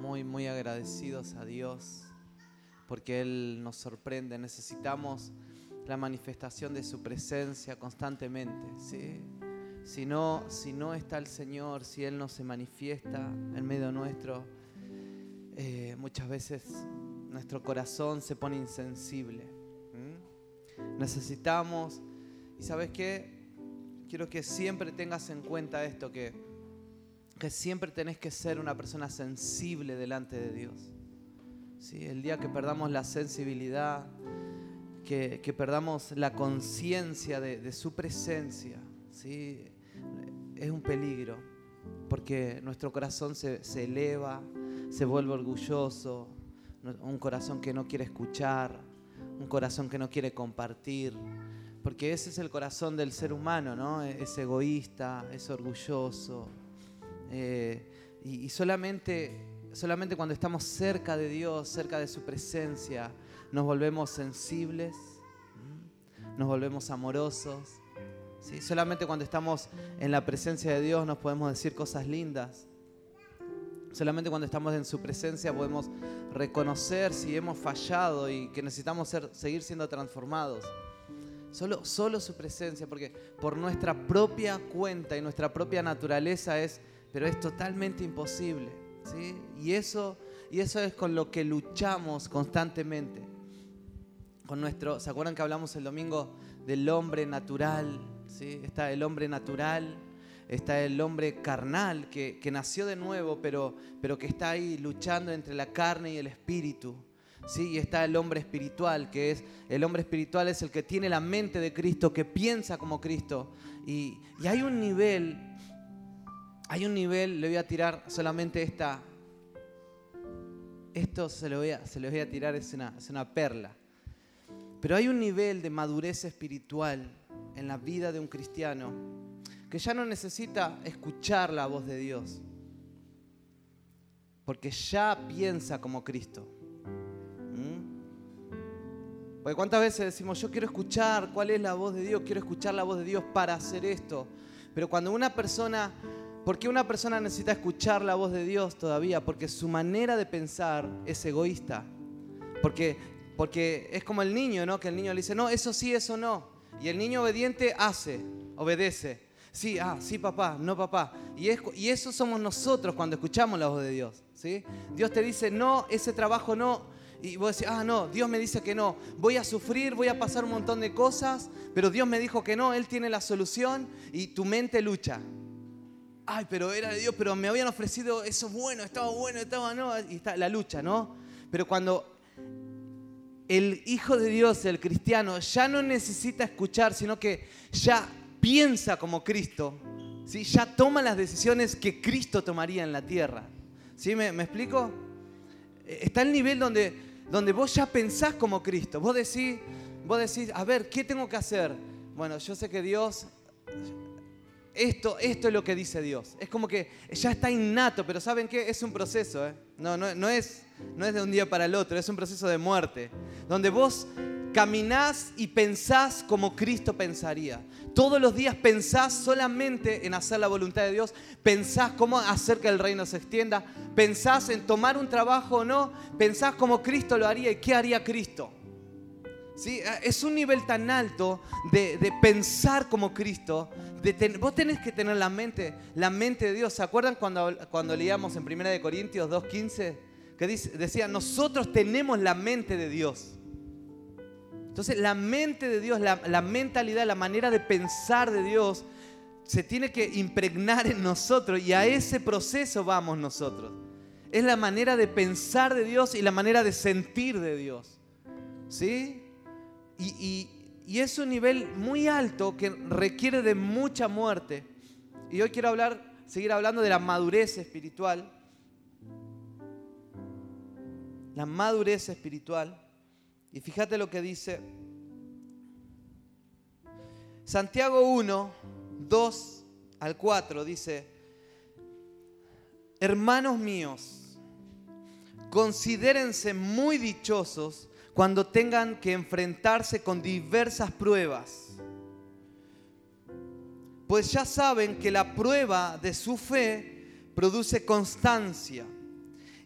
muy, muy agradecidos a Dios porque Él nos sorprende. Necesitamos la manifestación de su presencia constantemente. ¿sí? Si, no, si no está el Señor, si Él no se manifiesta en medio nuestro, eh, muchas veces nuestro corazón se pone insensible. Necesitamos, y sabes qué, quiero que siempre tengas en cuenta esto, que, que siempre tenés que ser una persona sensible delante de Dios. ¿Sí? El día que perdamos la sensibilidad, que, perdamos la conciencia de, su presencia, ¿sí? es un peligro, porque nuestro corazón se, se eleva, se vuelve orgulloso, un corazón que no quiere escuchar, un corazón que no quiere compartir, porque ese es el corazón del ser humano, ¿no? Es egoísta, es orgulloso. Eh, y, solamente, solamente cuando estamos cerca de Dios, cerca de su presencia, nos volvemos sensibles, nos volvemos amorosos. ¿sí? Solamente cuando estamos en la presencia de Dios nos podemos decir cosas lindas. Solamente cuando estamos en su presencia podemos reconocer si hemos fallado y que necesitamos seguir siendo transformados. Solo, solo su presencia, porque por nuestra propia cuenta y nuestra propia naturaleza es, pero es totalmente imposible. ¿sí? Y, eso, y eso es con lo que luchamos constantemente. Con nuestro, ¿Se acuerdan que hablamos el domingo del hombre natural? ¿sí? Está el hombre natural está el hombre carnal que, nació de nuevo, pero, pero que está ahí luchando entre la carne y el espíritu. ¿sí? Y está el hombre espiritual, que es el hombre espiritual es el que tiene la mente de Cristo, que piensa como Cristo. Y, hay un nivel, hay un nivel, le voy a tirar solamente esta, esto se lo voy a, se lo voy a tirar, es una, es una perla. Pero hay un nivel de madurez espiritual en la vida de un cristiano que ya no necesita escuchar la voz de Dios, porque ya piensa como Cristo. ¿Mm? Porque cuántas veces decimos, yo quiero escuchar cuál es la voz de Dios, quiero escuchar la voz de Dios para hacer esto. Pero cuando una persona, ¿por qué una persona necesita escuchar la voz de Dios todavía? Porque su manera de pensar es egoísta. Porque, porque es como el niño, ¿no? Que el niño le dice, no, eso sí, eso no. Y el niño obediente hace, obedece. Sí, ah, sí, papá, no, papá. Y, y eso somos nosotros cuando escuchamos la voz de Dios. ¿sí? Dios te dice, no, ese trabajo no. Y vos decís, ah, no, Dios me dice que no. Voy a sufrir, voy a pasar un montón de cosas, pero Dios me dijo que no, Él tiene la solución y tu mente lucha. Ay, pero era de Dios, pero me habían ofrecido eso bueno, estaba bueno, estaba no. Y está la lucha, ¿no? Pero cuando el Hijo de Dios, el cristiano, ya no necesita escuchar, sino que ya piensa como Cristo, ¿sí? ya toma las decisiones que Cristo tomaría en la tierra. ¿Sí? ¿Me, explico? Eh, está el nivel donde, donde vos ya pensás como Cristo. Vos decís, vos decís, a ver, ¿qué tengo que hacer? Bueno, yo sé que Dios, esto, esto es lo que dice Dios. Es como que ya está innato, pero ¿saben qué? Es un proceso. ¿eh? No, no, no, es, no es de un día para el otro, es un proceso de muerte. Donde vos caminás y pensás como Cristo pensaría. Todos los días pensás solamente en hacer la voluntad de Dios, pensás cómo hacer que el reino se extienda, pensás en tomar un trabajo o no, pensás cómo Cristo lo haría y qué haría Cristo. ¿Sí? Es un nivel tan alto de, pensar como Cristo. vos tenés que tener la mente, la mente de Dios. ¿Se acuerdan cuando, cuando leíamos en 1 Corintios 2.15? Que decía, nosotros tenemos la mente de Dios. Entonces la mente de Dios, la, mentalidad, la manera de pensar de Dios se tiene que impregnar en nosotros y a ese proceso vamos nosotros. Es la manera de pensar de Dios y la manera de sentir de Dios. ¿Sí? Y, es un nivel muy alto que requiere de mucha muerte. Y hoy quiero hablar, seguir hablando de la madurez espiritual. La madurez espiritual. Y fíjate lo que dice Santiago 1, 2 al 4, dice, hermanos míos, considérense muy dichosos cuando tengan que enfrentarse con diversas pruebas, pues ya saben que la prueba de su fe produce constancia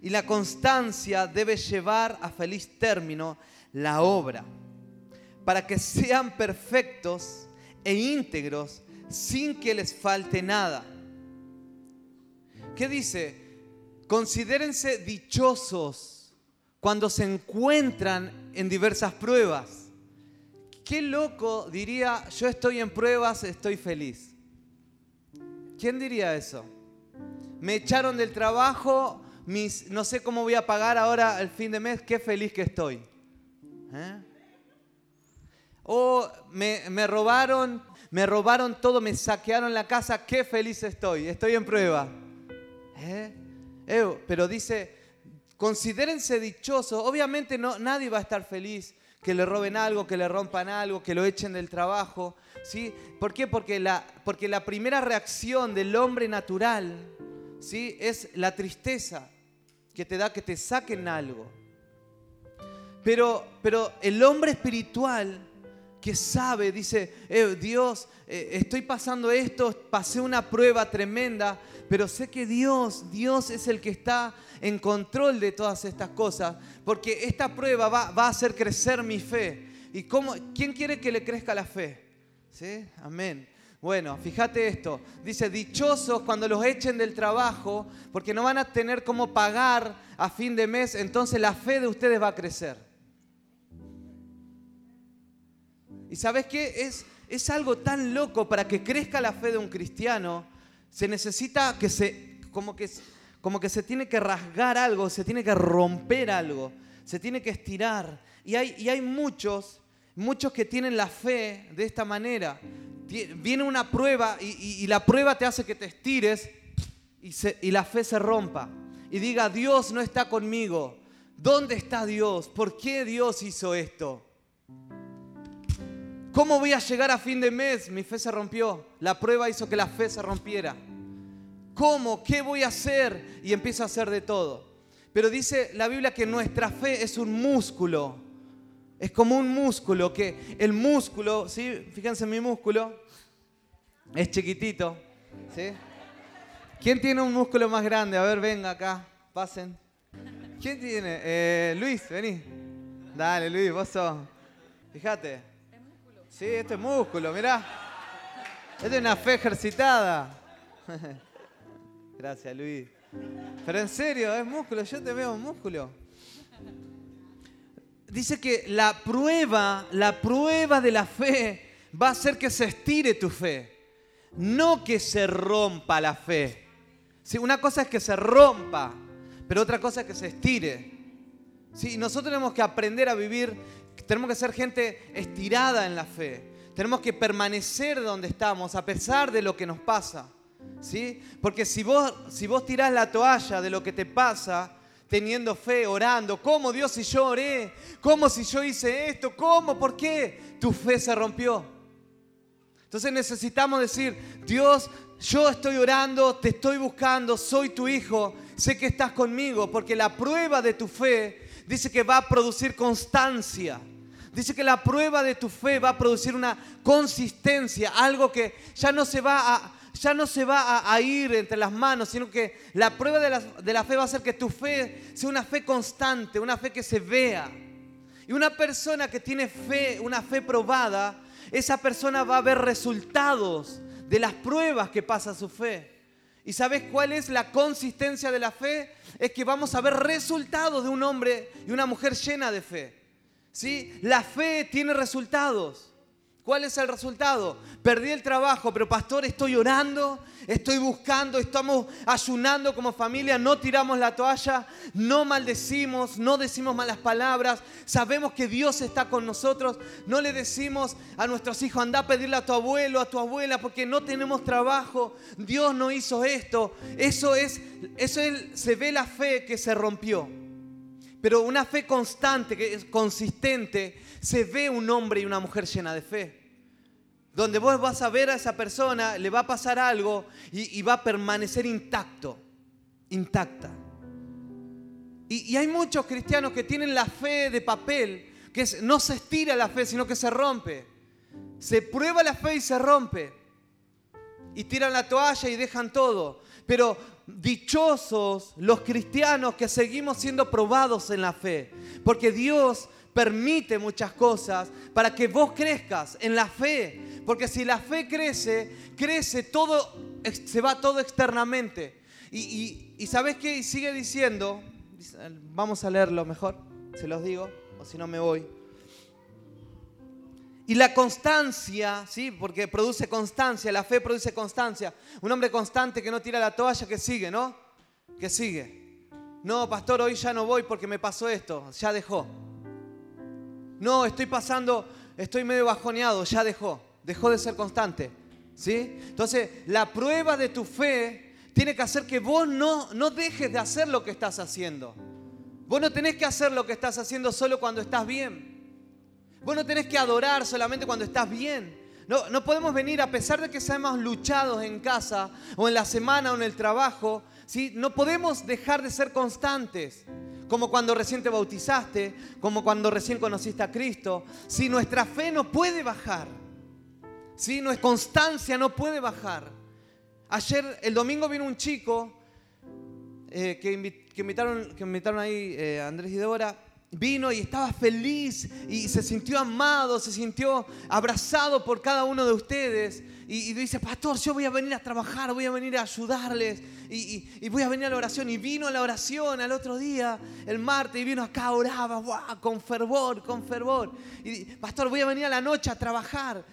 y la constancia debe llevar a feliz término la obra, para que sean perfectos e íntegros sin que les falte nada. ¿Qué dice? Considérense dichosos cuando se encuentran en diversas pruebas. Qué loco diría, yo estoy en pruebas, estoy feliz. ¿Quién diría eso? Me echaron del trabajo, mis, no sé cómo voy a pagar ahora el fin de mes, qué feliz que estoy. ¿Eh? O me, me robaron, me robaron todo, me saquearon la casa, qué feliz estoy, estoy en prueba. ¿Eh? pero dice, considérense dichosos. Obviamente no, nadie va a estar feliz que le roben algo, que le rompan algo, que lo echen del trabajo. ¿sí? ¿Por qué? Porque la, porque la primera reacción del hombre natural ¿sí? es la tristeza que te da que te saquen algo. Pero, pero el hombre espiritual que sabe, dice, eh, Dios, eh, estoy pasando esto, pasé una prueba tremenda, pero sé que Dios, Dios es el que está en control de todas estas cosas, porque esta prueba va, a hacer crecer mi fe. ¿Y cómo, quién quiere que le crezca la fe? ¿Sí? Amén. Bueno, fíjate esto. Dice, dichosos cuando los echen del trabajo, porque no van a tener cómo pagar a fin de mes, entonces la fe de ustedes va a crecer. Y sabes qué? Es, es algo tan loco para que crezca la fe de un cristiano. Se necesita que se, como que, como que se tiene que rasgar algo, se tiene que romper algo, se tiene que estirar. Y hay, y hay muchos, muchos que tienen la fe de esta manera. Viene una prueba y, la prueba te hace que te estires y, y la fe se rompa. Y diga, Dios no está conmigo. ¿Dónde está Dios? ¿Por qué Dios hizo esto? ¿Cómo voy a llegar a fin de mes? Mi fe se rompió. La prueba hizo que la fe se rompiera. ¿Cómo? ¿Qué voy a hacer? Y empiezo a hacer de todo. Pero dice la Biblia que nuestra fe es un músculo. Es como un músculo, que el músculo, ¿sí? Fíjense en mi músculo, es chiquitito. ¿sí? ¿Quién tiene un músculo más grande? A ver, venga acá, pasen. ¿Quién tiene? Eh, Luis, vení. Dale, Luis, vos sos. Fíjate, Sí, este es músculo, mirá. Este es una fe ejercitada. Gracias, Luis. Pero en serio, es músculo, yo te veo músculo. Dice que la prueba, la prueba de la fe va a hacer que se estire tu fe, no que se rompa la fe. Sí, una cosa es que se rompa, pero otra cosa es que se estire. Sí, nosotros tenemos que aprender a vivir tenemos que ser gente estirada en la fe. Tenemos que permanecer donde estamos a pesar de lo que nos pasa. ¿sí? Porque si vos, si vos tirás la toalla de lo que te pasa, teniendo fe, orando, ¿cómo Dios si yo oré? ¿Cómo si yo hice esto? ¿Cómo? ¿Por qué? Tu fe se rompió. Entonces necesitamos decir, Dios, yo estoy orando, te estoy buscando, soy tu hijo, sé que estás conmigo, porque la prueba de tu fe dice que va a producir constancia. Dice que la prueba de tu fe va a producir una consistencia, algo que ya no se va a, ya no se va a, ir entre las manos, sino que la prueba de la, de la fe va a ser que tu fe sea una fe constante, una fe que se vea. Y una persona que tiene fe, una fe probada, esa persona va a ver resultados de las pruebas que pasa su fe. ¿Y sabes cuál es la consistencia de la fe? Es que vamos a ver resultados de un hombre y una mujer llena de fe. ¿Sí? La fe tiene resultados. ¿Cuál es el resultado? Perdí el trabajo, pero pastor, estoy orando, estoy buscando, estamos ayunando como familia, no tiramos la toalla, no maldecimos, no decimos malas palabras, sabemos que Dios está con nosotros, no le decimos a nuestros hijos, anda a pedirle a tu abuelo, a tu abuela, porque no tenemos trabajo, Dios no hizo esto. Eso es, eso es, se ve la fe que se rompió. Pero una fe constante, que es consistente, se ve un hombre y una mujer llena de fe. Donde vos vas a ver a esa persona, le va a pasar algo y, va a permanecer intacto, intacta. Y, hay muchos cristianos que tienen la fe de papel, que no se estira la fe, sino que se rompe. Se prueba la fe y se rompe. Y tiran la toalla y dejan todo. Pero dichosos los cristianos que seguimos siendo probados en la fe, porque Dios permite muchas cosas para que vos crezcas en la fe, porque si la fe crece, crece todo, se va todo externamente. Y, y, ¿sabes qué? Sigue diciendo, vamos a leerlo mejor, se los digo, o si no me voy. Y la constancia, ¿sí? Porque produce constancia, la fe produce constancia. Un hombre constante que no tira la toalla, que sigue, ¿no? Que sigue. No, pastor, hoy ya no voy porque me pasó esto, ya dejó. No, estoy pasando, estoy medio bajoneado, ya dejó. Dejó de ser constante, ¿sí? Entonces, la prueba de tu fe tiene que hacer que vos no, no dejes de hacer lo que estás haciendo. Vos no tenés que hacer lo que estás haciendo solo cuando estás bien. Vos no tenés que adorar solamente cuando estás bien. No, no podemos venir, a pesar de que seamos luchados en casa o en la semana o en el trabajo, ¿sí? no podemos dejar de ser constantes. Como cuando recién te bautizaste, como cuando recién conociste a Cristo. Si nuestra fe no puede bajar, si nuestra constancia no puede bajar. Ayer, el domingo vino un chico eh, que, invitaron, que invitaron ahí eh, Andrés y Débora vino y estaba feliz y se sintió amado, se sintió abrazado por cada uno de ustedes. Y, dice, pastor, yo voy a venir a trabajar, voy a venir a ayudarles y, voy a venir a la oración. Y vino a la oración al otro día, el martes, y vino acá, oraba, con fervor, con fervor. Y, pastor, voy a venir a la noche a trabajar.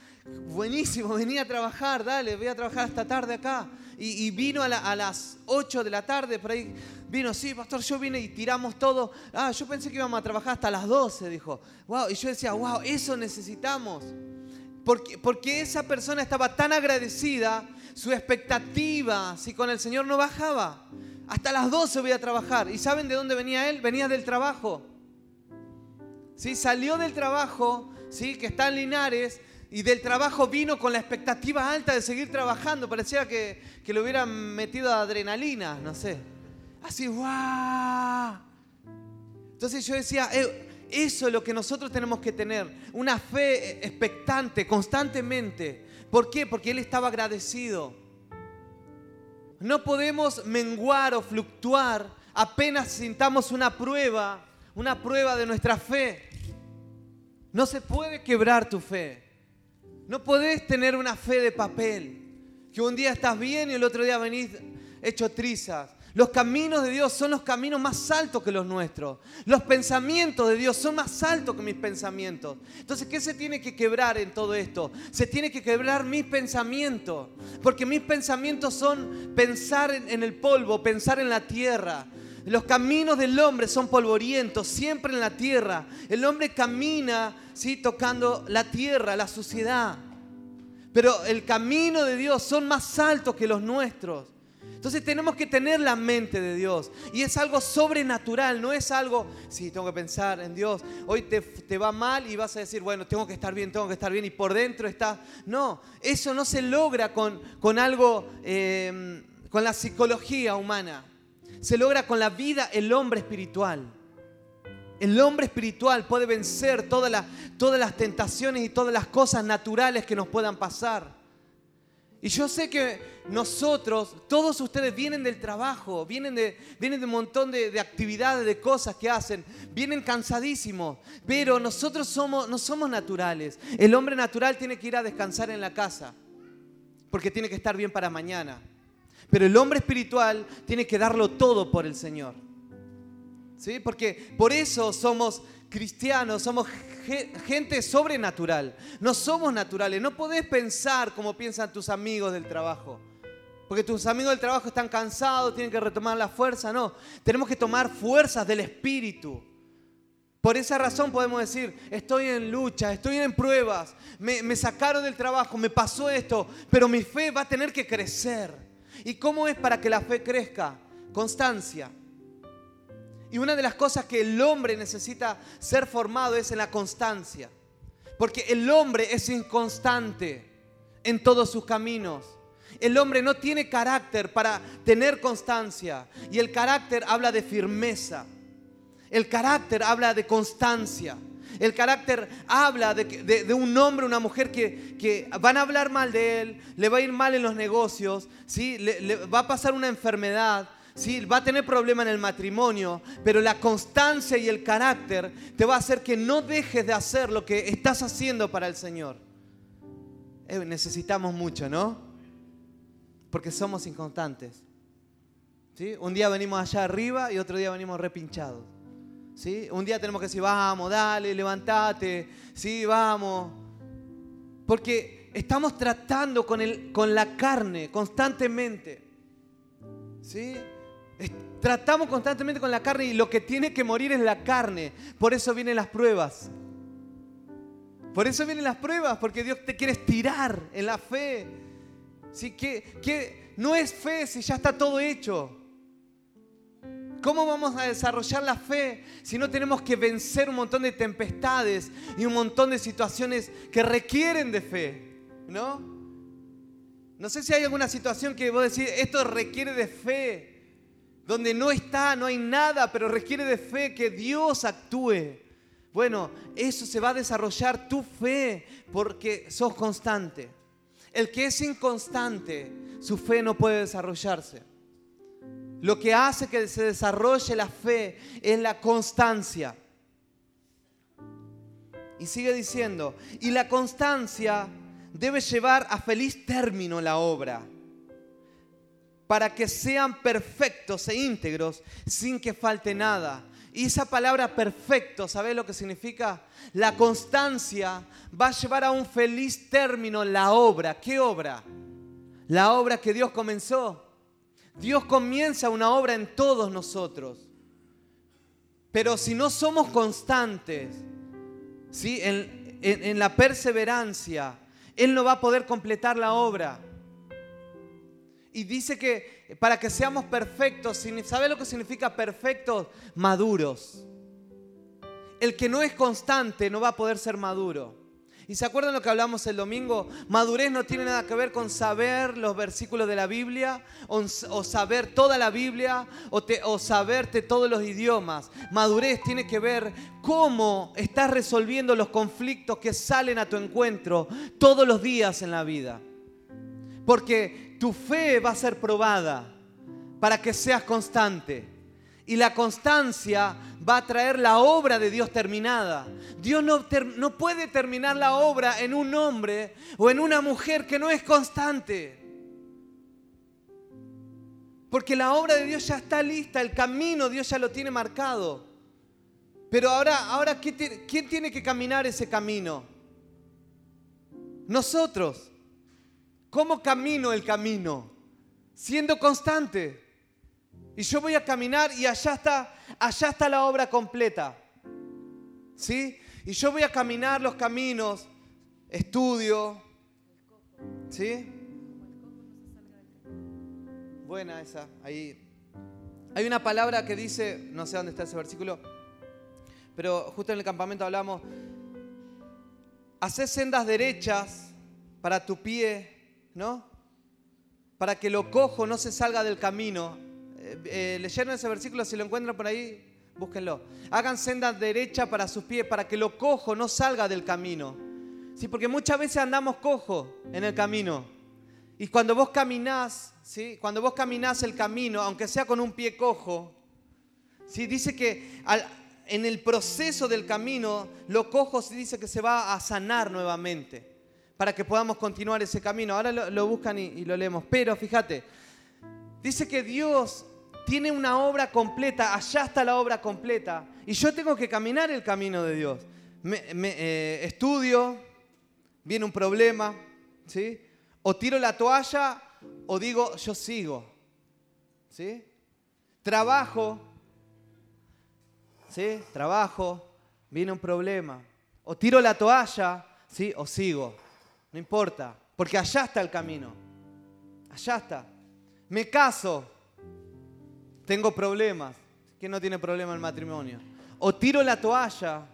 Buenísimo, venía a trabajar, dale, voy a trabajar esta tarde acá. Y, vino a, las 8 de la tarde, por ahí vino, sí, pastor, yo vine y tiramos todo. Ah, yo pensé que íbamos a trabajar hasta las 12, dijo. Wow, y yo decía, wow, eso necesitamos. Porque, porque esa persona estaba tan agradecida, su expectativa, si con el Señor no bajaba. Hasta las 12 voy a trabajar. ¿Y saben de dónde venía él? Venía del trabajo. ¿Sí? Salió del trabajo, ¿sí? que está en Linares, y del trabajo vino con la expectativa alta de seguir trabajando. Parecía que, que le hubieran metido adrenalina, no sé. Así, ¡guau! Entonces yo decía, eh, eso es lo que nosotros tenemos que tener. Una fe expectante constantemente. ¿Por qué? Porque Él estaba agradecido. No podemos menguar o fluctuar apenas sintamos una prueba, una prueba de nuestra fe. No se puede quebrar tu fe. No podés tener una fe de papel, que un día estás bien y el otro día venís hecho trizas. Los caminos de Dios son los caminos más altos que los nuestros. Los pensamientos de Dios son más altos que mis pensamientos. Entonces, ¿qué se tiene que quebrar en todo esto? Se tiene que quebrar mis pensamientos. Porque mis pensamientos son pensar en el polvo, pensar en la tierra. Los caminos del hombre son polvorientos, siempre en la tierra. El hombre camina, ¿sí? tocando la tierra, la suciedad. Pero el camino de Dios son más altos que los nuestros. Entonces tenemos que tener la mente de Dios. Y es algo sobrenatural, no es algo, sí, tengo que pensar en Dios. Hoy te, va mal y vas a decir, bueno, tengo que estar bien, tengo que estar bien. Y por dentro está... No, eso no se logra con, con algo, eh, con la psicología humana se logra con la vida el hombre espiritual. El hombre espiritual puede vencer todas las, todas las tentaciones y todas las cosas naturales que nos puedan pasar. Y yo sé que nosotros, todos ustedes vienen del trabajo, vienen de, vienen de un montón de, de, actividades, de cosas que hacen, vienen cansadísimos, pero nosotros somos, no somos naturales. El hombre natural tiene que ir a descansar en la casa, porque tiene que estar bien para mañana. Pero el hombre espiritual tiene que darlo todo por el Señor. ¿Sí? Porque por eso somos cristianos, somos gente sobrenatural. No somos naturales. No podés pensar como piensan tus amigos del trabajo. Porque tus amigos del trabajo están cansados, tienen que retomar la fuerza. No, tenemos que tomar fuerzas del Espíritu. Por esa razón podemos decir, estoy en lucha, estoy en pruebas, me, me sacaron del trabajo, me pasó esto, pero mi fe va a tener que crecer. ¿Y cómo es para que la fe crezca? Constancia. Y una de las cosas que el hombre necesita ser formado es en la constancia. Porque el hombre es inconstante en todos sus caminos. El hombre no tiene carácter para tener constancia. Y el carácter habla de firmeza. El carácter habla de constancia. El carácter habla de, un hombre, una mujer que, que, van a hablar mal de él, le va a ir mal en los negocios, ¿sí? le, va a pasar una enfermedad, ¿sí? va a tener problema en el matrimonio, pero la constancia y el carácter te va a hacer que no dejes de hacer lo que estás haciendo para el Señor. Eh, necesitamos mucho, ¿no? Porque somos inconstantes. ¿sí? Un día venimos allá arriba y otro día venimos repinchados. Un día tenemos que decir, vamos, dale, levantate, sí, vamos. Porque estamos tratando con, el, con la carne constantemente. ¿Sí? Tratamos constantemente con la carne y lo que tiene que morir es la carne. Por eso vienen las pruebas. Por eso vienen las pruebas, porque Dios te quiere estirar en la fe. ¿Sí? Que, que no es fe si ya está todo hecho. ¿Cómo vamos a desarrollar la fe si no tenemos que vencer un montón de tempestades y un montón de situaciones que requieren de fe? ¿No? No sé si hay alguna situación que vos decís, esto requiere de fe, donde no está, no hay nada, pero requiere de fe que Dios actúe. Bueno, eso se va a desarrollar tu fe porque sos constante. El que es inconstante, su fe no puede desarrollarse. Lo que hace que se desarrolle la fe es la constancia. Y sigue diciendo, y la constancia debe llevar a feliz término la obra, para que sean perfectos e íntegros sin que falte nada. Y esa palabra perfecto, ¿sabes lo que significa? La constancia va a llevar a un feliz término la obra. ¿Qué obra? La obra que Dios comenzó. Dios comienza una obra en todos nosotros. Pero si no somos constantes ¿sí? en, la perseverancia, Él no va a poder completar la obra. Y dice que para que seamos perfectos, ¿sabe lo que significa perfectos? Maduros. El que no es constante no va a poder ser maduro. ¿Y se acuerdan lo que hablamos el domingo? Madurez no tiene nada que ver con saber los versículos de la Biblia o, saber toda la Biblia o, o saberte todos los idiomas. Madurez tiene que ver cómo estás resolviendo los conflictos que salen a tu encuentro todos los días en la vida. Porque tu fe va a ser probada para que seas constante. Y la constancia va a traer la obra de Dios terminada. Dios no, no, puede terminar la obra en un hombre o en una mujer que no es constante. Porque la obra de Dios ya está lista, el camino Dios ya lo tiene marcado. Pero ahora, ahora ¿quién tiene que caminar ese camino? Nosotros. ¿Cómo camino el camino? Siendo constante. Y yo voy a caminar y allá está, allá está la obra completa. ¿Sí? Y yo voy a caminar los caminos, estudio. ¿Sí? Buena esa, ahí. Hay una palabra que dice, no sé dónde está ese versículo, pero justo en el campamento hablamos, hacer sendas derechas para tu pie, ¿no? Para que lo cojo no se salga del camino eh, leyeron ese versículo, si lo encuentran por ahí, búsquenlo. Hagan senda derecha para sus pies, para que lo cojo no salga del camino. Sí, porque muchas veces andamos cojo en el camino. Y cuando vos caminás, ¿sí? cuando vos caminás el camino, aunque sea con un pie cojo, ¿sí? dice que en el proceso del camino, lo cojo dice que se va a sanar nuevamente para que podamos continuar ese camino. Ahora lo, buscan y lo leemos. Pero fíjate, dice que Dios tiene una obra completa, allá está la obra completa. Y yo tengo que caminar el camino de Dios. Eh, estudio, viene un problema, ¿sí? O tiro la toalla o digo, yo sigo. ¿Sí? Trabajo, ¿sí? Trabajo, viene un problema. O tiro la toalla, ¿sí? O sigo. No importa, porque allá está el camino. Allá está. Me caso, tengo problemas. ¿Quién no tiene problema el matrimonio? O tiro la toalla,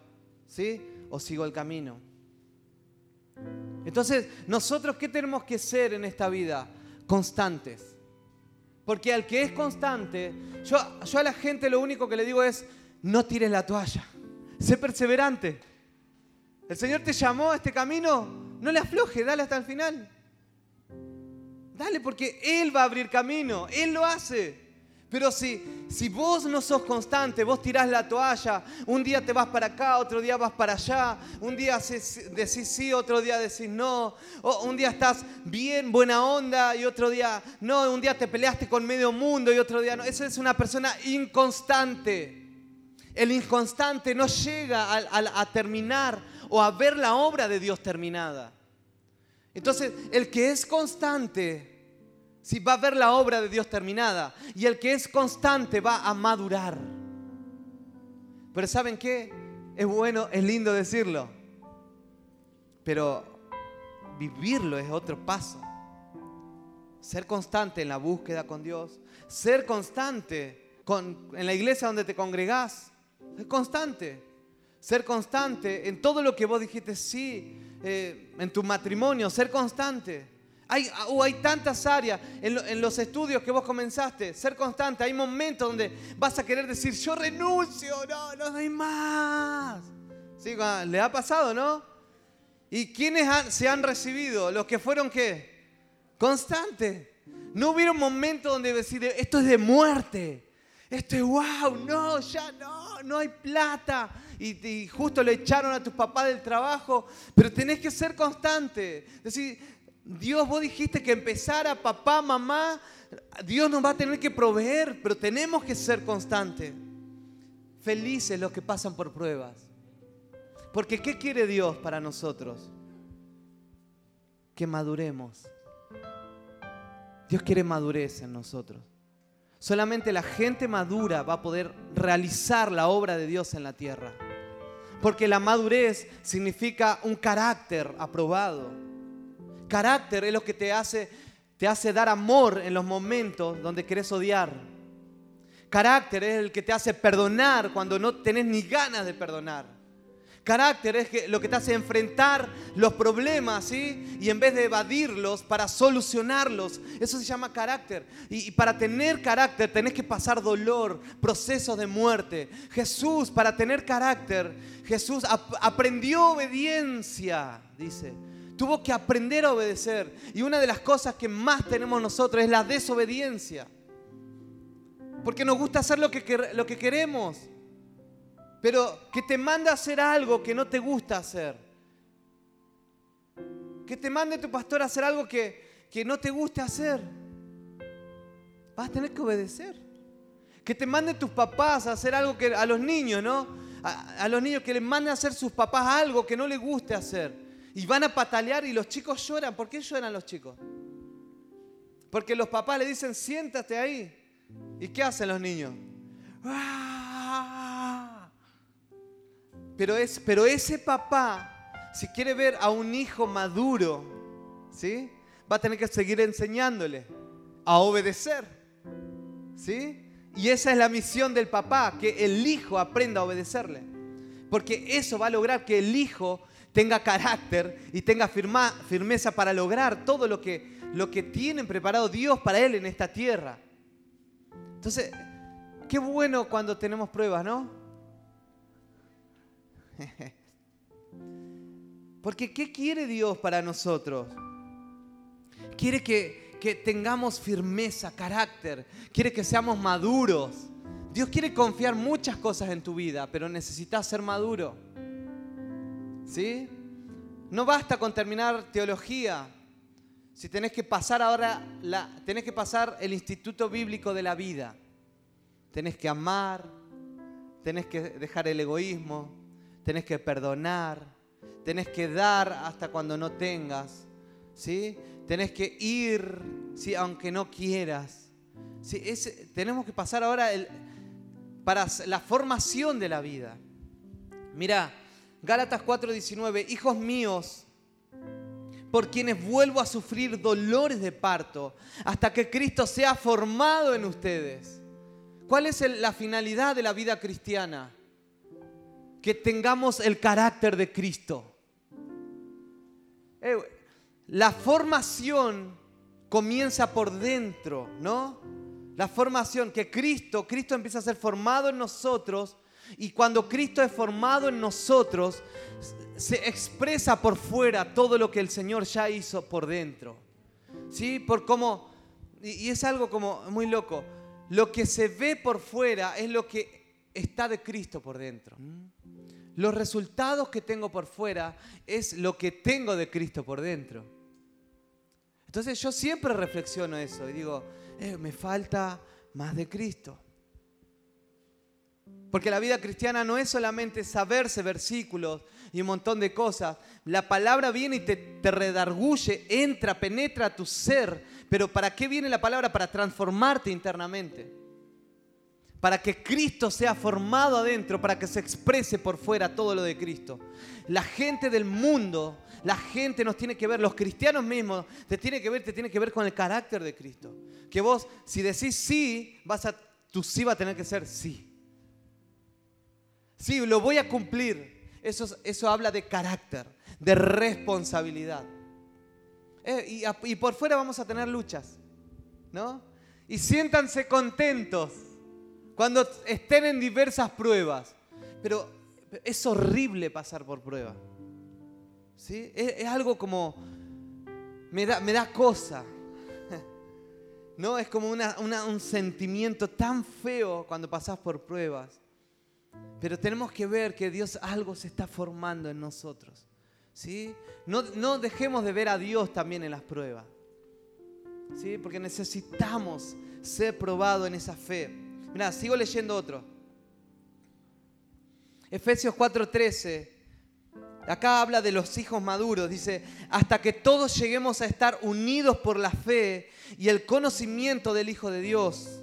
¿sí? O sigo el camino. Entonces, nosotros, ¿qué tenemos que ser en esta vida? Constantes. Porque al que es constante, yo, yo a la gente lo único que le digo es, no tires la toalla. Sé perseverante. El Señor te llamó a este camino, no le afloje, dale hasta el final. Dale porque Él va a abrir camino, Él lo hace. Pero si, si vos no sos constante, vos tirás la toalla, un día te vas para acá, otro día vas para allá, un día decís sí, otro día decís no, o un día estás bien, buena onda, y otro día no, un día te peleaste con medio mundo y otro día no. Eso es una persona inconstante. El inconstante no llega a terminar o a ver la obra de Dios terminada. Entonces, el que es constante si va a ver la obra de Dios terminada. Y el que es constante va a madurar. Pero ¿saben qué? Es bueno, es lindo decirlo. Pero vivirlo es otro paso. Ser constante en la búsqueda con Dios. Ser constante con, en la iglesia donde te congregás. Es constante. Ser constante en todo lo que vos dijiste sí. Eh, en tu matrimonio. Ser constante hay, uh, hay tantas áreas en, los estudios que vos comenzaste, ser constante. Hay momentos donde vas a querer decir, yo renuncio, no, no hay más. ¿Sí? Le ha pasado, ¿no? ¿Y quiénes se han recibido? Los que fueron qué? Constante. No hubiera un momento donde decir, esto es de muerte. Esto es wow, no, ya no, no hay plata. Y, justo le echaron a tus papás del trabajo, pero tenés que ser constante. Decir, Dios, vos dijiste que empezara papá, mamá, Dios nos va a tener que proveer, pero tenemos que ser constantes. Felices los que pasan por pruebas. Porque ¿qué quiere Dios para nosotros? Que maduremos. Dios quiere madurez en nosotros. Solamente la gente madura va a poder realizar la obra de Dios en la tierra. Porque la madurez significa un carácter aprobado Carácter es lo que te hace, te hace dar amor en los momentos donde querés odiar. Carácter es el que te hace perdonar cuando no tenés ni ganas de perdonar. Carácter es lo que te hace enfrentar los problemas, ¿sí? Y en vez de evadirlos, para solucionarlos. Eso se llama carácter. Y, para tener carácter tenés que pasar dolor, procesos de muerte. Jesús, para tener carácter, Jesús aprendió obediencia, dice. Tuvo que aprender a obedecer. Y una de las cosas que más tenemos nosotros es la desobediencia. Porque nos gusta hacer lo que, lo que queremos. Pero que te manda a hacer algo que no te gusta hacer. Que te mande tu pastor a hacer algo que, que no te guste hacer. Vas a tener que obedecer. Que te mande tus papás a hacer algo que a los niños, ¿no? A, a los niños que les manden a hacer sus papás algo que no les guste hacer. Y van a patalear y los chicos lloran. ¿Por qué lloran los chicos? Porque los papás le dicen, siéntate ahí. ¿Y qué hacen los niños? ¡Ah! Pero, es, pero ese papá, si quiere ver a un hijo maduro, ¿sí? va a tener que seguir enseñándole a obedecer. ¿sí? Y esa es la misión del papá, que el hijo aprenda a obedecerle. Porque eso va a lograr que el hijo tenga carácter y tenga firma, firmeza para lograr todo lo que, lo que tienen preparado Dios para él en esta tierra. Entonces, qué bueno cuando tenemos pruebas, ¿no? Porque ¿qué quiere Dios para nosotros? Quiere que, tengamos firmeza, carácter, quiere que seamos maduros. Dios quiere confiar muchas cosas en tu vida, pero necesitas ser maduro. ¿Sí? No basta con terminar teología. Si tenés que pasar ahora, tenés que pasar el instituto bíblico de la vida. Tenés que amar, tenés que dejar el egoísmo, tenés que perdonar, tenés que dar hasta cuando no tengas, ¿sí? Tenés que ir, ¿sí? aunque no quieras. ¿sí? tenemos que pasar ahora para la formación de la vida. Mira, Gálatas 4:19, hijos míos, por quienes vuelvo a sufrir dolores de parto hasta que Cristo sea formado en ustedes. ¿Cuál es la finalidad de la vida cristiana? Que tengamos el carácter de Cristo. Eh, la formación comienza por dentro, ¿no? La formación, que Cristo, Cristo empieza a ser formado en nosotros y cuando Cristo es formado en nosotros, se expresa por fuera todo lo que el Señor ya hizo por dentro. ¿Sí? Por cómo, y es algo como muy loco, lo que se ve por fuera es lo que está de Cristo por dentro. Los resultados que tengo por fuera es lo que tengo de Cristo por dentro. Entonces yo siempre reflexiono eso y digo, eh, me falta más de Cristo. Porque la vida cristiana no es solamente saberse versículos y un montón de cosas. La palabra viene y te, te redarguye, entra, penetra tu ser. Pero ¿para qué viene la palabra? Para transformarte internamente. Para que Cristo sea formado adentro, para que se exprese por fuera todo lo de Cristo. La gente del mundo, la gente nos tiene que ver, los cristianos mismos, te tiene que ver, te tiene que ver con el carácter de Cristo. Que vos, si decís sí, vas a, tu sí va a tener que ser sí. Sí, lo voy a cumplir. Eso, eso habla de carácter, de responsabilidad. Eh, y, y, por fuera vamos a tener luchas, ¿no? Y siéntanse contentos cuando estén en diversas pruebas. Pero es horrible pasar por prueba. ¿Sí? Es, algo como, me da, me da cosa. ¿No? Es como un sentimiento tan feo cuando pasas por pruebas. Pero tenemos que ver que Dios algo se está formando en nosotros. ¿sí? No, no dejemos de ver a Dios también en las pruebas. ¿sí? Porque necesitamos ser probados en esa fe. Mira, sigo leyendo otro. Efesios 4:13. Acá habla de los hijos maduros. Dice, hasta que todos lleguemos a estar unidos por la fe y el conocimiento del Hijo de Dios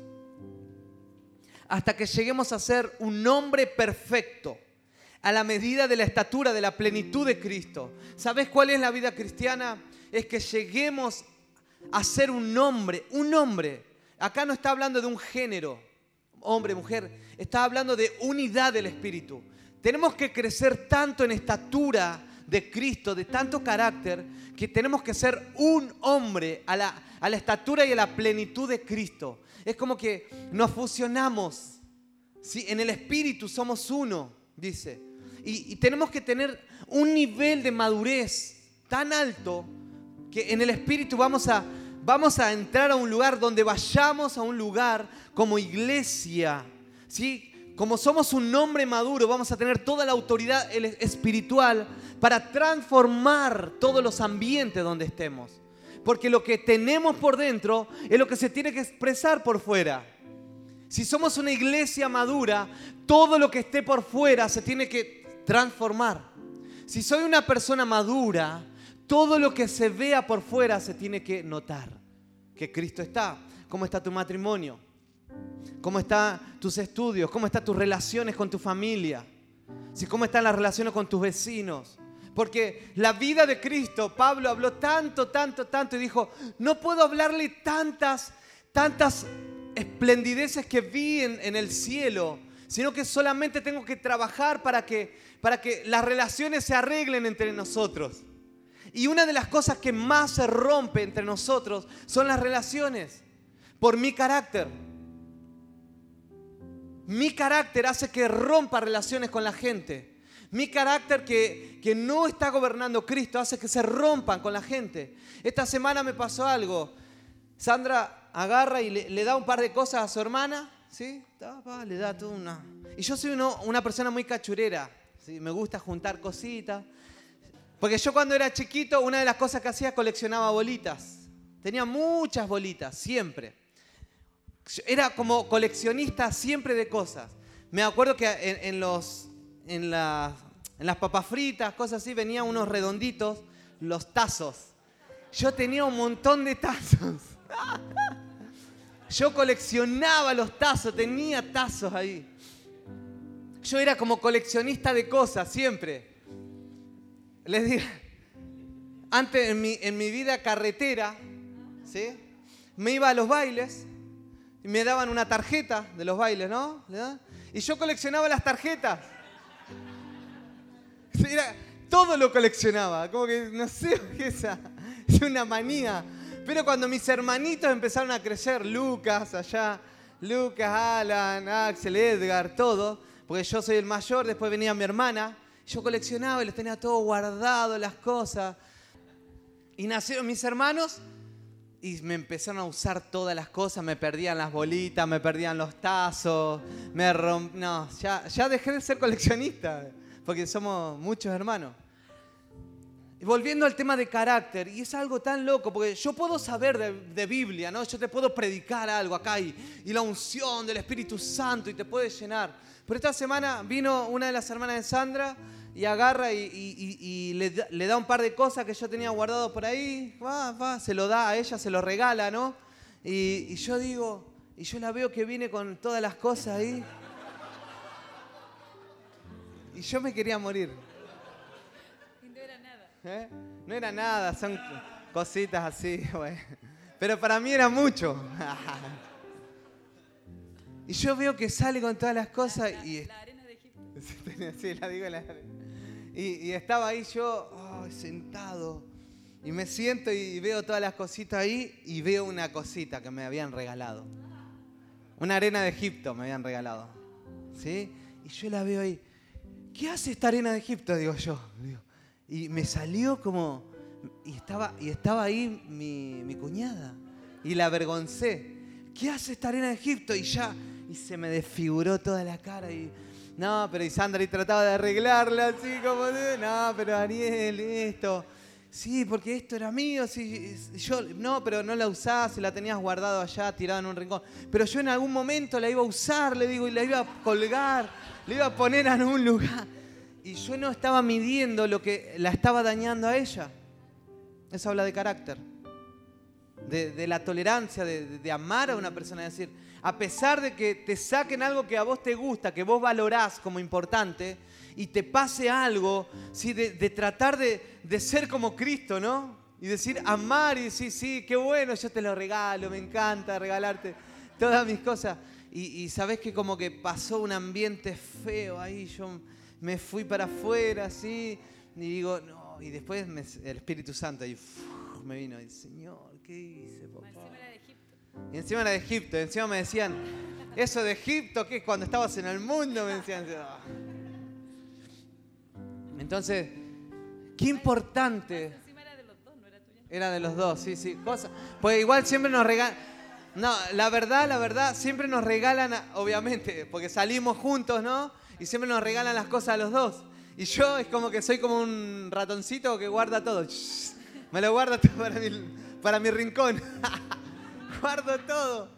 hasta que lleguemos a ser un hombre perfecto, a la medida de la estatura, de la plenitud de Cristo. ¿Sabes cuál es la vida cristiana? Es que lleguemos a ser un hombre, un hombre. Acá no está hablando de un género, hombre, mujer, está hablando de unidad del Espíritu. Tenemos que crecer tanto en estatura de Cristo, de tanto carácter, que tenemos que ser un hombre a la, estatura y a la plenitud de Cristo. Es como que nos fusionamos. ¿sí? En el espíritu somos uno, dice. Y, tenemos que tener un nivel de madurez tan alto que en el espíritu vamos a, vamos a entrar a un lugar donde vayamos a un lugar como iglesia. ¿sí? Como somos un hombre maduro, vamos a tener toda la autoridad espiritual para transformar todos los ambientes donde estemos. Porque lo que tenemos por dentro es lo que se tiene que expresar por fuera. Si somos una iglesia madura, todo lo que esté por fuera se tiene que transformar. Si soy una persona madura, todo lo que se vea por fuera se tiene que notar. Que Cristo está. ¿Cómo está tu matrimonio? ¿Cómo están tus estudios? ¿Cómo están tus relaciones con tu familia? ¿Cómo están las relaciones con tus vecinos? Porque la vida de Cristo, Pablo habló tanto, tanto, tanto y dijo, no puedo hablarle tantas, tantas esplendideces que vi en, el cielo, sino que solamente tengo que trabajar para que, para que las relaciones se arreglen entre nosotros. Y una de las cosas que más se rompe entre nosotros son las relaciones, por mi carácter. Mi carácter hace que rompa relaciones con la gente. Mi carácter que, que no está gobernando Cristo hace que se rompan con la gente. Esta semana me pasó algo. Sandra agarra y le, da un par de cosas a su hermana, ¿sí? le da toda una... Y yo soy una persona muy cachurera, ¿sí? Me gusta juntar cositas. Porque yo cuando era chiquito, una de las cosas que hacía coleccionaba bolitas. Tenía muchas bolitas, siempre. Era como coleccionista siempre de cosas. Me acuerdo que en los en, las papas fritas, cosas así, venían unos redonditos, los tazos. Yo tenía un montón de tazos. Yo coleccionaba los tazos, tenía tazos ahí. Yo era como coleccionista de cosas, siempre. Les digo, antes en mi, en mi vida carretera, ¿sí? me iba a los bailes y me daban una tarjeta de los bailes, ¿no? Y yo coleccionaba las tarjetas todo lo coleccionaba, como que no sé qué es es una manía. Pero cuando mis hermanitos empezaron a crecer, Lucas allá, Lucas, Alan, Axel, Edgar, todo, porque yo soy el mayor, después venía mi hermana, yo coleccionaba y los tenía todo guardado, las cosas. Y nacieron mis hermanos y me empezaron a usar todas las cosas, me perdían las bolitas, me perdían los tazos, me romp... No, ya, ya dejé de ser coleccionista, porque somos muchos hermanos. Y volviendo al tema de carácter, y es algo tan loco, porque yo puedo saber de, Biblia, ¿no? Yo te puedo predicar algo acá y, y, la unción del Espíritu Santo y te puede llenar. Pero esta semana vino una de las hermanas de Sandra y agarra y, le, da un par de cosas que yo tenía guardado por ahí, va, va, se lo da a ella, se lo regala, ¿no? Y, yo digo, y yo la veo que viene con todas las cosas ahí. Y yo me quería morir. Y no era nada. ¿Eh? No era nada, son cositas así, güey. Pero para mí era mucho. y yo veo que sale con todas las cosas y... La arena de Egipto. Sí, la digo la arena. Y, estaba ahí yo sentado y me siento y veo todas las cositas ahí y veo una cosita que me habían regalado. Una arena de Egipto me habían regalado. ¿Sí? Y yo la veo ahí. ¿Qué hace esta arena de Egipto? Digo yo. Y me salió como... Y estaba, y estaba ahí mi, mi cuñada. Y la avergoncé. ¿Qué hace esta arena de Egipto? Y ya... Y se me desfiguró toda la cara y no, pero Isandra y trataba de arreglarla así como de, no, pero Ariel, esto. Sí, porque esto era mío, sí, yo, no, pero no la usás, la tenías guardado allá, tirada en un rincón. Pero yo en algún momento la iba a usar, le digo, y la iba a colgar, la iba a poner en un lugar. Y yo no estaba midiendo lo que la estaba dañando a ella. Eso habla de carácter, de, la tolerancia, de, de amar a una persona, es decir, a pesar de que te saquen algo que a vos te gusta, que vos valorás como importante, y te pase algo, ¿sí? de, tratar de, ser como Cristo, ¿no? Y decir, amar y decir, sí, qué bueno, yo te lo regalo, me encanta regalarte todas mis cosas. Y, sabes que como que pasó un ambiente feo ahí, yo me fui para afuera, así, y digo, no, y después el Espíritu Santo y me vino, y Señor, ¿qué hice, papá? Y encima era de Egipto. Y encima me decían, eso de Egipto, que es cuando estabas en el mundo, me decían. Entonces, qué importante. era de los dos, no era tuya. Era de los dos, sí, sí. Cosa. Pues igual siempre nos regalan. No, la verdad, la verdad, siempre nos regalan, obviamente, porque salimos juntos, ¿no? Y siempre nos regalan las cosas a los dos. Y yo es como que soy como un ratoncito que guarda todo. Me lo guarda todo para mi, para mi rincón. guardo todo.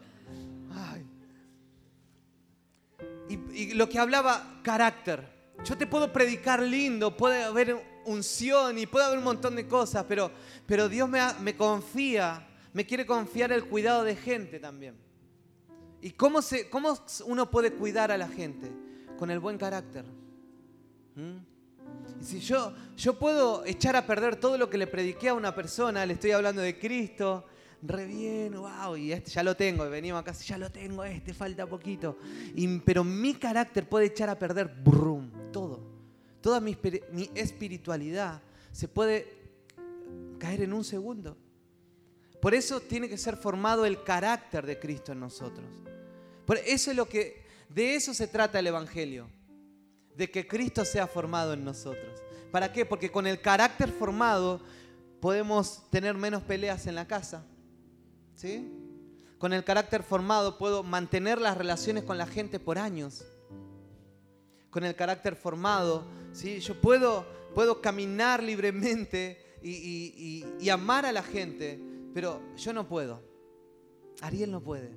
Y, lo que hablaba, carácter. Yo te puedo predicar lindo, puede haber unción y puede haber un montón de cosas, pero, pero Dios me, me confía, me quiere confiar el cuidado de gente también. ¿Y cómo, se, cómo uno puede cuidar a la gente? Con el buen carácter. ¿Mm? Y si yo, yo puedo echar a perder todo lo que le prediqué a una persona, le estoy hablando de Cristo, re wow, y este ya lo tengo, venimos acá, ya lo tengo, este falta poquito. pero mi carácter puede echar a perder, brum, todo. Toda mi, mi espiritualidad se puede caer en un segundo. Por eso tiene que ser formado el carácter de Cristo en nosotros. Por eso es lo que, de eso se trata el Evangelio, de que Cristo sea formado en nosotros. ¿Para qué? Porque con el carácter formado podemos tener menos peleas en la casa, ¿sí? Con el carácter formado puedo mantener las relaciones con la gente por años. Con el carácter formado, ¿sí? Yo puedo, puedo caminar libremente y, amar a la gente, pero yo no puedo. Ariel no puede.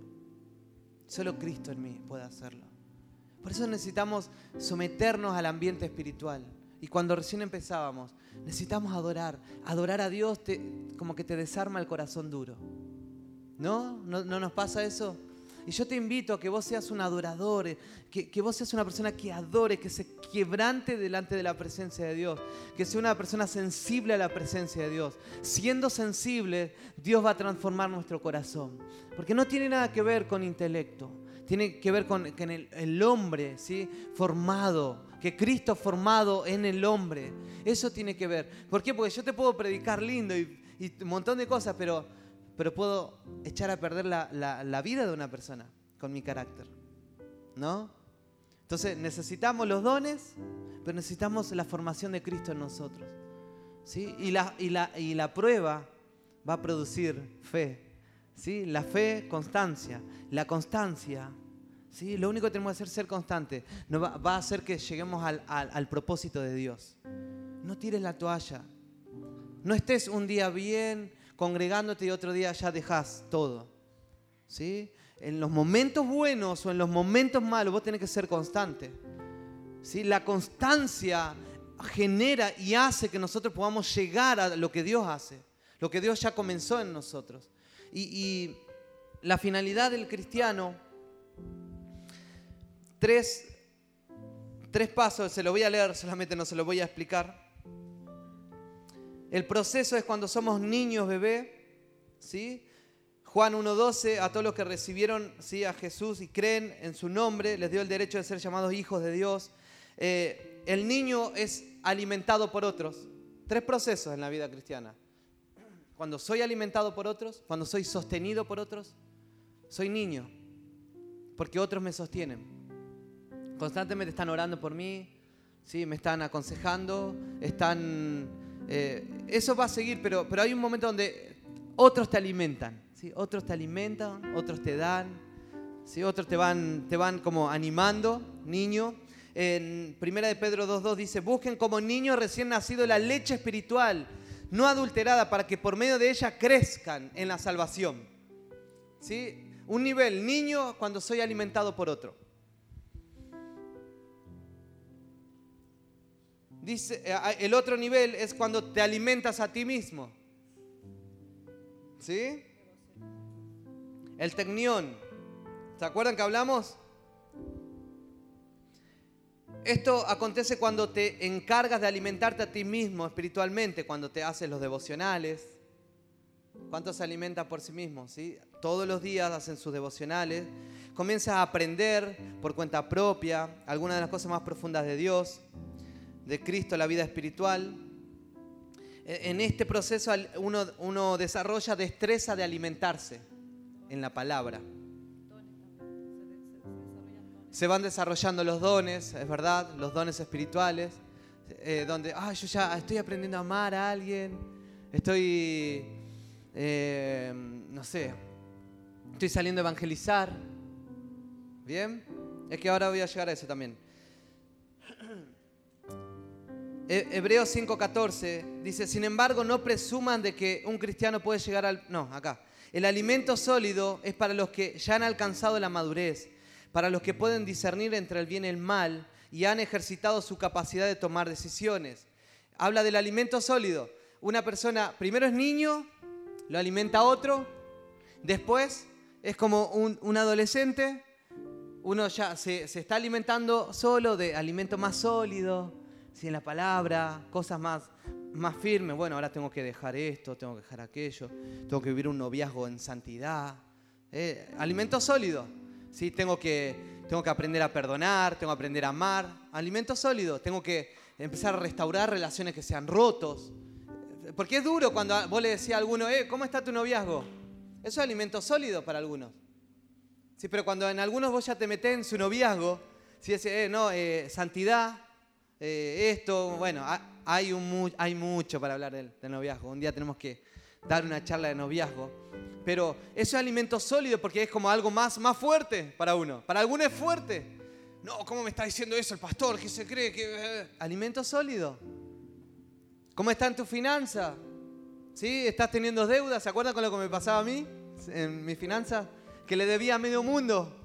Solo Cristo en mí puede hacerlo. Por eso necesitamos someternos al ambiente espiritual. Y cuando recién empezábamos, necesitamos adorar. Adorar a Dios como que te desarma el corazón duro. ¿No? ¿No, nos pasa eso? Y yo te invito a que vos seas un adorador, eh, que, que, vos seas una persona que adore, que se quebrante delante de la presencia de Dios, que sea una persona sensible a la presencia de Dios. Siendo sensible, Dios va a transformar nuestro corazón. Porque no tiene nada que ver con intelecto, tiene que ver con, el, el, hombre ¿sí? formado, que Cristo formado en el hombre. Eso tiene que ver. ¿Por qué? Porque yo te puedo predicar lindo y, y un montón de cosas, pero pero puedo echar a perder la, vida de una persona con mi carácter. ¿No? Entonces necesitamos los dones, pero necesitamos la formación de Cristo en nosotros. ¿sí? Y, la, y, la, y la prueba va a producir fe. ¿sí? La fe, constancia. La constancia, ¿sí? lo único que tenemos que hacer es ser constante. No va, va a hacer que lleguemos al, al- al propósito de Dios. No tires la toalla. No estés un día bien congregándote y otro día ya dejas todo. ¿sí? En los momentos buenos o en los momentos malos vos tenés que ser constante. ¿sí? La constancia genera y hace que nosotros podamos llegar a lo que Dios hace, lo que Dios ya comenzó en nosotros. Y, y la finalidad del cristiano, tres, tres pasos, se lo voy a leer, solamente no se lo voy a explicar. El proceso es cuando somos niños, bebé, ¿sí? Juan 1.12, a todos los que recibieron ¿sí? a Jesús y creen en su nombre, les dio el derecho de ser llamados hijos de Dios. Eh, el niño es alimentado por otros. Tres procesos en la vida cristiana. Cuando soy alimentado por otros, cuando soy sostenido por otros, soy niño, porque otros me sostienen. Constantemente están orando por mí, ¿sí? me están aconsejando, están... eh, eso va a seguir, pero, pero hay un momento donde otros te alimentan, ¿sí? otros te alimentan, otros te dan, ¿sí? otros te van, te van como animando, niño. En Primera de Pedro 2.2 dice, busquen como niño recién nacido la leche espiritual, no adulterada, para que por medio de ella crezcan en la salvación. ¿Sí? Un nivel, niño cuando soy alimentado por otro. Dice, eh, el otro nivel es cuando te alimentas a ti mismo. ¿Sí? El tecnión. ¿Se acuerdan que hablamos? Esto acontece cuando te encargas de alimentarte a ti mismo espiritualmente, cuando te haces los devocionales. ¿Cuántos se alimentan por sí mismos? ¿sí? Todos los días hacen sus devocionales. Comienzas a aprender por cuenta propia algunas de las cosas más profundas de Dios, de Cristo, la vida espiritual. E- En este proceso uno desarrolla destreza de alimentarse en la palabra. Se van desarrollando los dones, es verdad, los dones espirituales, eh, donde, ah, yo ya estoy aprendiendo a amar a alguien, estoy, eh, no sé, estoy saliendo a evangelizar. ¿Bien? Es que ahora voy a llegar a eso también. Hebreos 5:14 dice, sin embargo, no presuman de que un cristiano puede llegar al... No, acá. El alimento sólido es para los que ya han alcanzado la madurez, para los que pueden discernir entre el bien y el mal y han ejercitado su capacidad de tomar decisiones. Habla del alimento sólido. Una persona primero es niño, lo alimenta otro, después es como un, un adolescente, uno ya se, se está alimentando solo de alimento más sólido, ¿sí? en la palabra, cosas más, más firmes. Bueno, ahora tengo que dejar esto, tengo que dejar aquello, tengo que vivir un noviazgo en santidad. Eh, alimento sólido. ¿sí? Tengo, que, tengo que aprender a perdonar, tengo que aprender a amar. Alimento sólido. Tengo que empezar a restaurar relaciones que se han rotos. Porque es duro cuando vos le decís a alguno, eh, ¿cómo está tu noviazgo? Eso es alimento sólido para algunos. Sí, pero cuando en algunos vos ya te metés en su noviazgo, si decís, eh, no, santidad, eh, esto, bueno, ha- hay, un hay mucho para hablar del, del noviazgo. Un día tenemos que dar una charla de noviazgo. Pero eso es alimento sólido porque es como algo más, más fuerte para uno. Para algunos es fuerte. No, ¿cómo me está diciendo eso el pastor? ¿Qué se cree que...? eh? Alimento sólido. ¿Cómo está en tu finanza? ¿Sí? ¿Estás teniendo deudas? ¿Se acuerdan con lo que me pasaba a mí en mi finanza? Que le debía a medio mundo.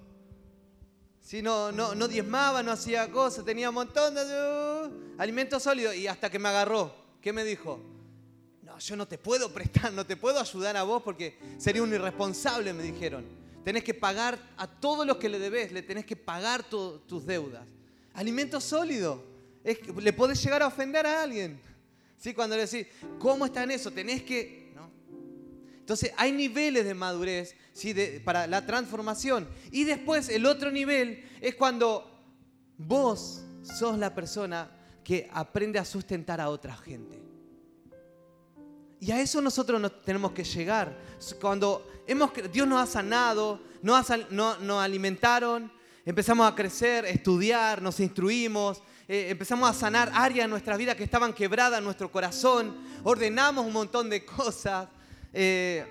¿Sí? No, no, no diezmaba, no hacía cosas, tenía un montón de uh, alimento sólido. Y hasta que me agarró, ¿qué me dijo? No, yo no te puedo prestar, no te puedo ayudar a vos porque sería un irresponsable, me dijeron. Tenés que pagar a todos los que le debes, le tenés que pagar tu- tus deudas. Alimento sólido. Es que le podés llegar a ofender a alguien. ¿Sí? Cuando le decís, ¿cómo está en eso? Tenés que... Entonces hay niveles de madurez para la transformación. Y después el otro nivel es cuando vos sos la persona que aprende a sustentar a otra gente. Y a eso nosotros nos tenemos que llegar. Cuando hemos, Dios nos ha sanado, nos, ha alimentaron, empezamos a crecer, estudiar, nos instruimos, eh, empezamos a sanar áreas de nuestra vida que estaban quebradas en nuestro corazón, ordenamos un montón de cosas. Eh,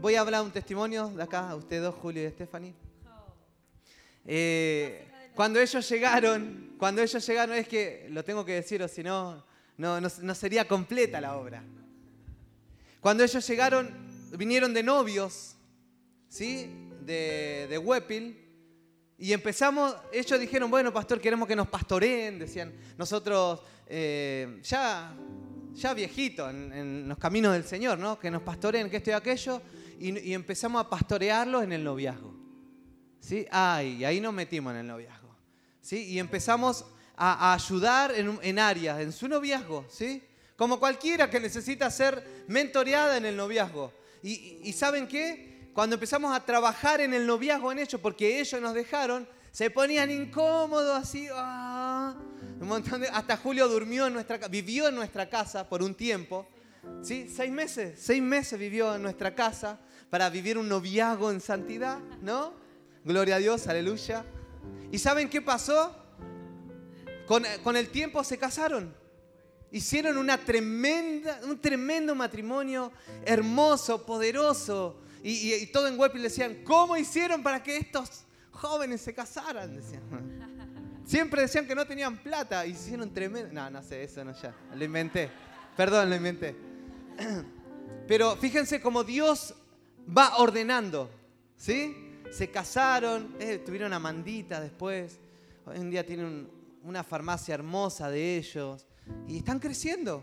voy a hablar un testimonio de acá, a ustedes dos, Julio y Stephanie. Eh, cuando ellos llegaron, cuando ellos llegaron, es que lo tengo que decir si no, no, no, no sería completa la obra. Cuando ellos llegaron, vinieron de novios, ¿sí? De, de Huepil. Y empezamos, ellos dijeron, bueno, pastor, queremos que nos pastoreen, decían, nosotros eh, ya, ya viejitos en, los caminos del Señor, ¿no? Que nos pastoreen, que esto y aquello. Y, empezamos a pastorearlos en el noviazgo. ¿Sí? Ay, y ahí nos metimos en el noviazgo. ¿Sí? Y empezamos a, ayudar en, en áreas, en su noviazgo, ¿sí? Como cualquiera que necesita ser mentoreada en el noviazgo. Y ¿saben qué? Cuando empezamos a trabajar en el noviazgo en ellos, porque ellos nos dejaron, se ponían incómodos así. ah, hasta Julio durmió en nuestra vivió en nuestra casa por un tiempo. ¿Sí? Seis meses, seis meses vivió en nuestra casa para vivir un noviazgo en santidad, ¿no? Gloria a Dios, aleluya. ¿Y saben qué pasó? Con, el tiempo se casaron. Hicieron una tremenda, un tremendo matrimonio, hermoso, poderoso. Y, y- y todo en Huepi decían, ¿cómo hicieron para que estos jóvenes se casaran? Decían. Siempre decían que no tenían plata. y Hicieron tremendo... No, no sé, eso no ya. Lo inventé. Perdón, lo inventé. Pero fíjense cómo Dios va ordenando. ¿Sí? Se casaron, eh, tuvieron a Mandita después. Hoy en día tienen un- una farmacia hermosa de ellos. Y están creciendo.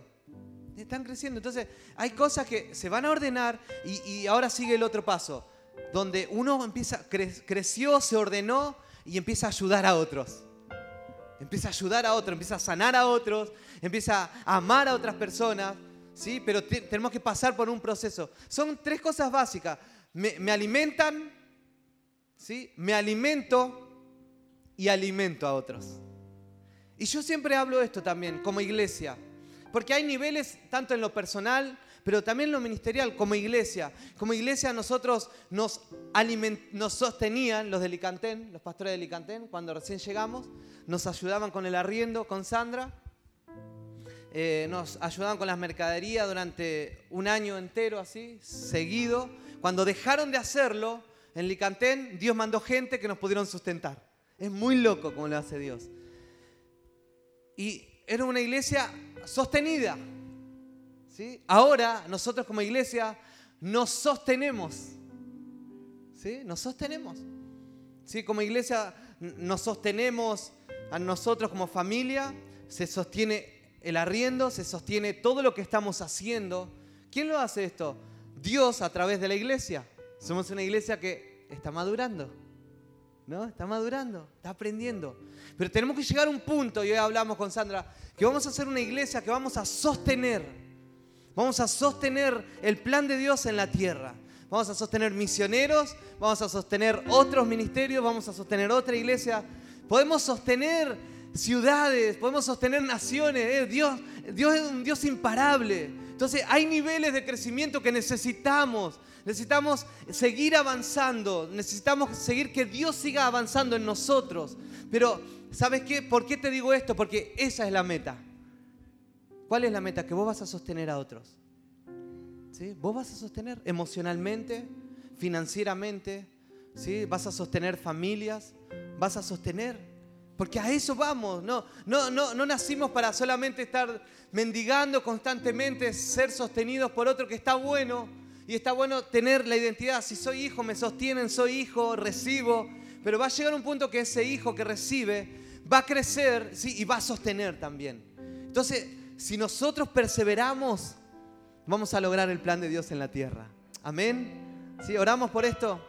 Están creciendo. Entonces, hay cosas que se van a ordenar y, ahora sigue el otro paso. Donde uno empieza, cre- creció, se ordenó y empieza a ayudar a otros. Empieza a ayudar a otros, empieza a sanar a otros, empieza a amar a otras personas, ¿sí? Pero te- tenemos que pasar por un proceso. Son tres cosas básicas. Me, me alimentan, ¿sí? Me alimento y alimento a otros. Y yo siempre hablo esto también, como iglesia. Porque hay niveles tanto en lo personal, pero también lo ministerial, como iglesia. Como iglesia nosotros nos, aliment- nos sostenían los de Licantén, los pastores de Licantén, cuando recién llegamos. Nos ayudaban con el arriendo, con Sandra. Eh, nos ayudaban con las mercaderías durante un año entero así, seguido. Cuando dejaron de hacerlo, en Licantén, Dios mandó gente que nos pudieron sustentar. Es muy loco como lo hace Dios. Y era una iglesia sostenida. Ahora nosotros como iglesia nos sostenemos. ¿sí? Nos sostenemos. ¿sí? Como iglesia nos sostenemos a nosotros como familia, se sostiene el arriendo, se sostiene todo lo que estamos haciendo. ¿Quién lo hace esto? Dios a través de la iglesia. Somos una iglesia que está madurando. ¿no? Está madurando, está aprendiendo. Pero tenemos que llegar a un punto, y hoy hablamos con Sandra, que vamos a hacer una iglesia que vamos a sostener. Vamos a sostener el plan de Dios en la tierra. Vamos a sostener misioneros, vamos a sostener otros ministerios, vamos a sostener otra iglesia. Podemos sostener ciudades, podemos sostener naciones. eh, Dios, Dios es un Dios imparable. Entonces hay niveles de crecimiento que necesitamos. Necesitamos seguir avanzando, necesitamos seguir que Dios siga avanzando en nosotros. Pero, ¿sabes qué? ¿Por qué te digo esto? Porque esa es la meta. ¿Cuál es la meta? Que vos vas a sostener a otros. ¿Sí? Vos vas a sostener emocionalmente, financieramente, ¿sí? vas a sostener familias, vas a sostener. Porque a eso vamos, no, no, no, no nacimos para solamente estar mendigando constantemente, ser sostenidos por otro que está bueno. Y está bueno tener la identidad. Si soy hijo, me sostienen, soy hijo, recibo. Pero va a llegar un punto que ese hijo que recibe va a crecer ¿sí? y va a sostener también. Entonces, si nosotros perseveramos, vamos a lograr el plan de Dios en la tierra. Amén. ¿Sí? ¿Oramos por esto?